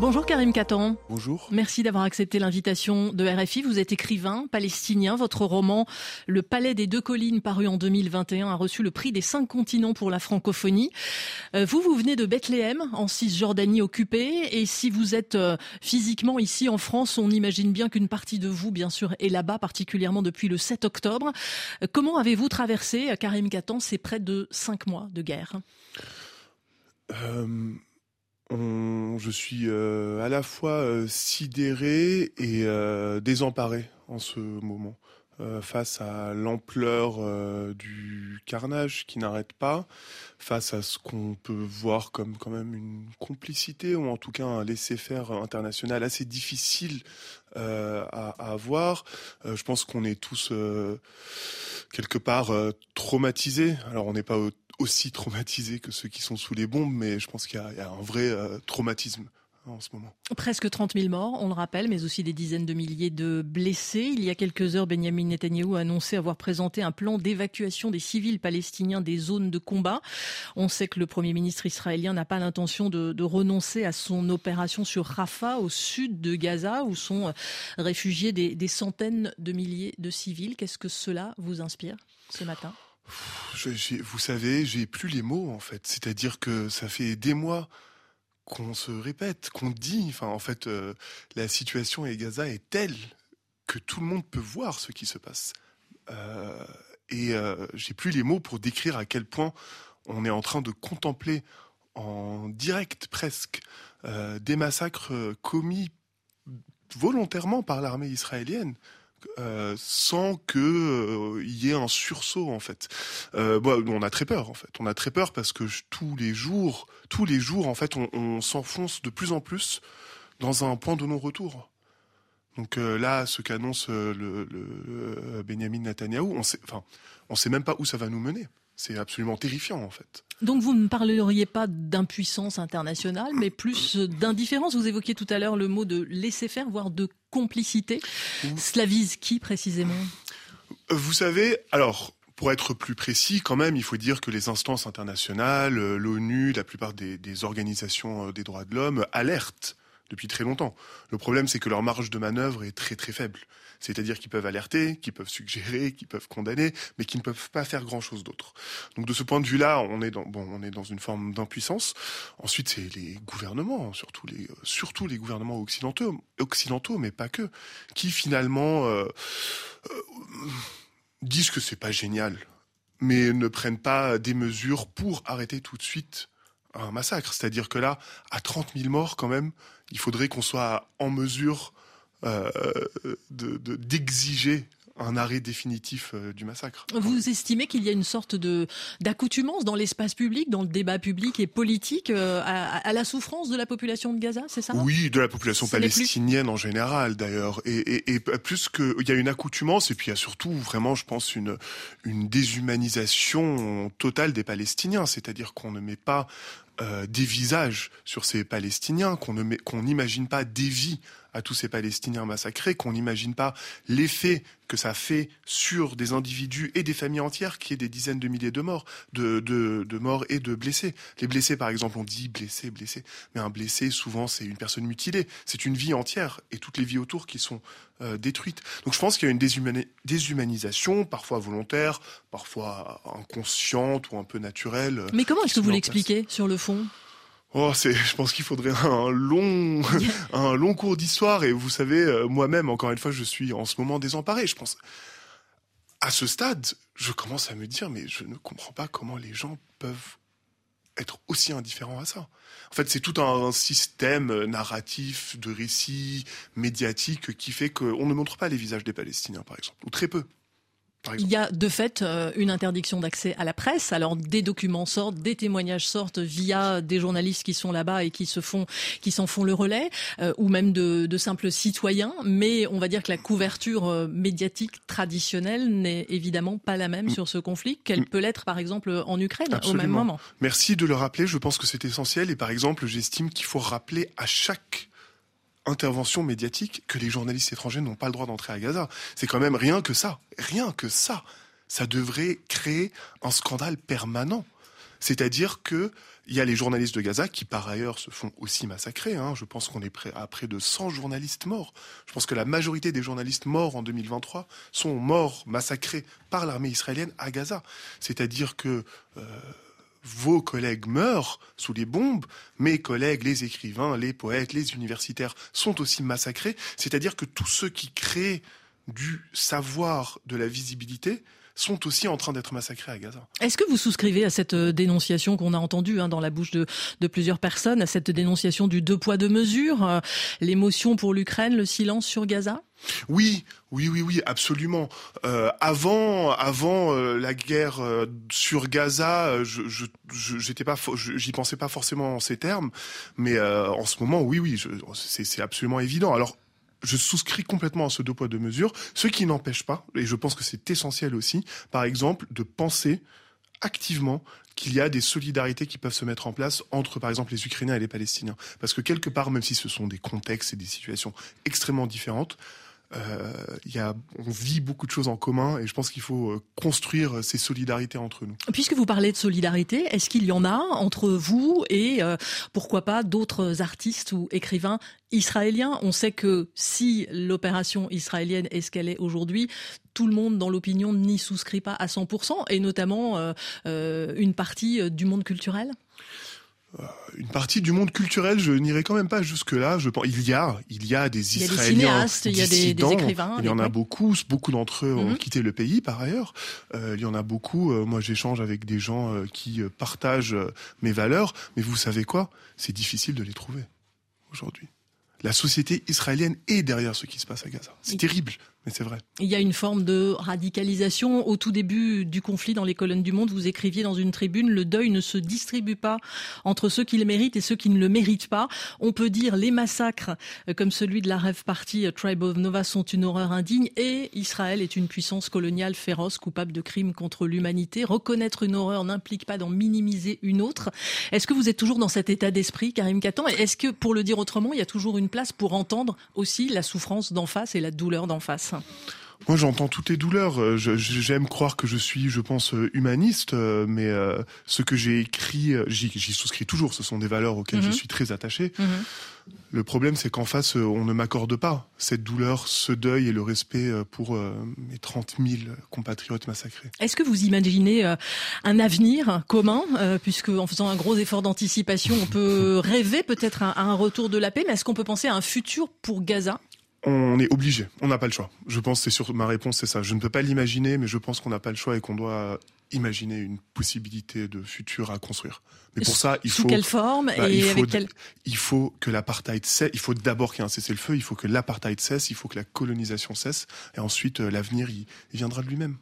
Bonjour Karim Katan. Bonjour. Merci d'avoir accepté l'invitation de RFI. Vous êtes écrivain palestinien. Votre roman Le Palais des deux collines, paru en 2021, a reçu le prix des cinq continents pour la francophonie. Euh, vous, vous venez de Bethléem, en Cisjordanie occupée. Et si vous êtes euh, physiquement ici en France, on imagine bien qu'une partie de vous, bien sûr, est là-bas, particulièrement depuis le 7 octobre. Euh, comment avez-vous traversé, Karim Katan, ces près de cinq mois de guerre? Je suis euh, à la fois euh, sidéré et euh, désemparé en ce moment face à l'ampleur du carnage qui n'arrête pas, face à ce qu'on peut voir comme quand même une complicité ou en tout cas un laisser-faire international assez difficile à, avoir. je pense qu'on est tous quelque part traumatisés. Alors on n'est pas aussi traumatisés que ceux qui sont sous les bombes, mais je pense qu'il y, a un vrai euh, traumatisme en ce moment. Presque 30 000 morts, on le rappelle, mais aussi des dizaines de milliers de blessés. Il y a quelques heures, Benjamin Netanyahu a annoncé avoir présenté un plan d'évacuation des civils palestiniens des zones de combat. On sait que le Premier ministre israélien n'a pas l'intention de, renoncer à son opération sur Rafah, au sud de Gaza, où sont euh, réfugiés des centaines de milliers de civils. Qu'est-ce que cela vous inspire ce matin? Vous savez, j'ai plus les mots en fait. C'est-à-dire que ça fait des mois qu'on se répète, qu'on dit. Enfin, en fait, euh, la situation à Gaza est telle que tout le monde peut voir ce qui se passe. Euh, et euh, j'ai plus les mots pour décrire à quel point on est en train de contempler en direct presque des massacres commis volontairement par l'armée israélienne euh, sans que euh, y ait un sursaut en fait. Euh, on a très peur en fait. On a très peur parce que tous les jours, tous les jours en fait, on, s'enfonce de plus en plus dans un point de non-retour. Donc là, ce qu'annonce le, le Benjamin Netanyahu, on sait, enfin, on sait même pas où ça va nous mener. C'est absolument terrifiant en fait. Donc vous ne parleriez pas d'impuissance internationale, mais plus d'indifférence. Vous évoquiez tout à l'heure le mot de laisser faire, voire de complicité. Cela vise qui précisément? Vous savez, alors pour être plus précis, quand même, il faut dire que les instances internationales, l'ONU, la plupart des, des, organisations euh, des droits de l'homme alertent depuis très longtemps. Le problème, c'est que leur marge de manœuvre est très très faible. C'est-à-dire qu'ils peuvent alerter, qu'ils peuvent suggérer, qu'ils peuvent condamner, mais qu'ils ne peuvent pas faire grand-chose d'autre. Donc de ce point de vue-là, on est dans une forme d'impuissance. Ensuite, c'est les gouvernements, surtout les surtout les gouvernements occidentaux, occidentaux, mais pas que, qui finalement euh, euh, disent que c'est pas génial, mais ne prennent pas des mesures pour arrêter tout de suite un massacre. C'est-à-dire que là, à 30 000 morts quand même, il faudrait qu'on soit en mesure euh, d'exiger un arrêt définitif euh, du massacre. Vous estimez qu'il y a une sorte de d'accoutumance dans l'espace public, dans le débat public et politique euh, à, la souffrance de la population de Gaza, c'est ça? Oui, de la population palestinienne en général d'ailleurs, et, et, plus que il y a une accoutumance et puis il y a surtout vraiment, je pense, une une déshumanisation totale des Palestiniens, c'est-à-dire qu'on ne met pas des visages sur ces Palestiniens, qu'on ne qu'on n'imagine pas des vies à tous ces Palestiniens massacrés, qu'on n'imagine pas l'effet que ça fait sur des individus et des familles entières, qui est des dizaines de milliers de morts, de, de, de, morts et de blessés. Les blessés, par exemple, on dit blessé, blessé, mais un blessé, souvent, c'est une personne mutilée. C'est une vie entière et toutes les vies autour qui sont euh, détruites. Donc, je pense qu'il y a une déshumanisation, parfois volontaire, parfois inconsciente ou un peu naturelle. Mais comment est-ce que vous l'expliquez sur le fond? Oh, c'est, je pense qu'il faudrait un long, un long cours d'histoire. Et vous savez, euh, moi-même, encore une fois, je suis en ce moment désemparé. Je pense, à ce stade, je commence à me dire, mais je ne comprends pas comment les gens peuvent être aussi indifférents à ça. En fait, c'est tout un système narratif de récit médiatique qui fait qu'on ne montre pas les visages des Palestiniens, par exemple, ou très peu. Il y a de fait euh, une interdiction d'accès à la presse. Alors des documents sortent, des témoignages sortent via des journalistes qui sont là-bas et qui se font, qui s'en font le relais, euh, ou même de, de, simples citoyens. Mais on va dire que la couverture euh, médiatique traditionnelle n'est évidemment pas la même mm. sur ce conflit qu'elle mm. peut l'être par exemple en Ukraine au même moment. Merci de le rappeler. Je pense que c'est essentiel. Et par exemple, j'estime qu'il faut rappeler à chaque intervention médiatique que les journalistes étrangers n'ont pas le droit d'entrer à Gaza. C'est quand même rien que ça, rien que ça. Ça devrait créer un scandale permanent. C'est-à-dire que il y a les journalistes de Gaza qui, par ailleurs, se font aussi massacrer. Hein. Je pense qu'on est près, à près de 100 journalistes morts. Je pense que la majorité des journalistes morts en 2023 sont morts, massacrés par l'armée israélienne à Gaza. C'est-à-dire que euh, vos collègues meurent sous les bombes, mes collègues, les écrivains, les poètes, les universitaires sont aussi massacrés. C'est-à-dire que tous ceux qui créent du savoir, de la visibilité, sont aussi en train d'être massacrés à Gaza. Est-ce que vous souscrivez à cette euh, dénonciation qu'on a entendue hein, dans la bouche de, de, plusieurs personnes, à cette dénonciation du deux poids deux mesures, euh, l'émotion pour l'Ukraine, le silence sur Gaza? Oui, oui, oui, oui, absolument. Euh, avant, avant euh, la guerre euh, sur Gaza, je, je, j'étais pas, j'y pensais pas forcément en ces termes, mais en ce moment, oui, oui, c'est, c'est absolument évident. Alors, je souscris complètement à ce deux poids deux mesures, ce qui n'empêche pas, et je pense que c'est essentiel aussi, par exemple, de penser activement qu'il y a des solidarités qui peuvent se mettre en place entre, par exemple, les Ukrainiens et les Palestiniens. Parce que quelque part, même si ce sont des contextes et des situations extrêmement différentes, euh, y a, on vit beaucoup de choses en commun et je pense qu'il faut euh, construire ces solidarités entre nous. Puisque vous parlez de solidarité, est-ce qu'il y en a entre vous et euh, pourquoi pas d'autres artistes ou écrivains israéliens? On sait que si l'opération israélienne est ce qu'elle est aujourd'hui, tout le monde dans l'opinion n'y souscrit pas à 100% et notamment euh, euh une partie du monde culturel? euh, une partie du monde culturel, je n'irai quand même pas jusque là. Je pense, il y a, il y a des Israéliens, il y a des, des écrivains, il y en a beaucoup. Beaucoup d'entre eux ont mhm. quitté le pays par ailleurs. Euh, il y en a beaucoup. Euh, moi, j'échange avec des gens euh, qui partagent mes valeurs, mais vous savez quoi? C'est difficile de les trouver aujourd'hui. La société israélienne est derrière ce qui se passe à Gaza. C'est terrible mais c'est vrai. Il y a une forme de radicalisation. Au tout début du conflit dans les colonnes du Monde, vous écriviez dans une tribune, le deuil ne se distribue pas entre ceux qui le méritent et ceux qui ne le méritent pas. On peut dire les massacres, euh, comme celui de la rêve party euh, Tribe of Nova, sont une horreur indigne et Israël est une puissance coloniale féroce, coupable de crimes contre l'humanité. Reconnaître une horreur n'implique pas d'en minimiser une autre. Est-ce que vous êtes toujours dans cet état d'esprit, Karim Katan? Est-ce que, pour le dire autrement, il y a toujours une place pour entendre aussi la souffrance d'en face et la douleur d'en face? Moi, j'entends toutes les douleurs. Euh, j'aime croire que je suis, je pense, euh, humaniste, euh, mais ce que j'ai écrit, j'y souscris toujours. Ce sont des valeurs auxquelles je mhm. suis très attaché. Mhm. Le problème, c'est qu'en face, on ne m'accorde pas cette douleur, ce deuil et le respect pour mes 30 000 compatriotes massacrés. Est-ce que vous imaginez un avenir commun, puisque en faisant un gros effort d'anticipation, on peut rêver peut-être à un retour de la paix, mais est-ce qu'on peut penser à un futur pour Gaza? On est obligé, on n'a pas le choix. Je pense c'est sur ma réponse c'est ça. Je ne peux pas l'imaginer, mais je pense qu'on n'a pas le choix et qu'on doit imaginer une possibilité de futur à construire. Mais pour ça, il Sous faut quelle forme bah, et il faut, avec quelle... il faut que l'apartheid cesse. Il faut d'abord qu'il y ait un cessez-le-feu. Il faut que l'apartheid cesse. Il faut que la colonisation cesse. Et ensuite, euh, l'avenir, il, viendra de lui-même.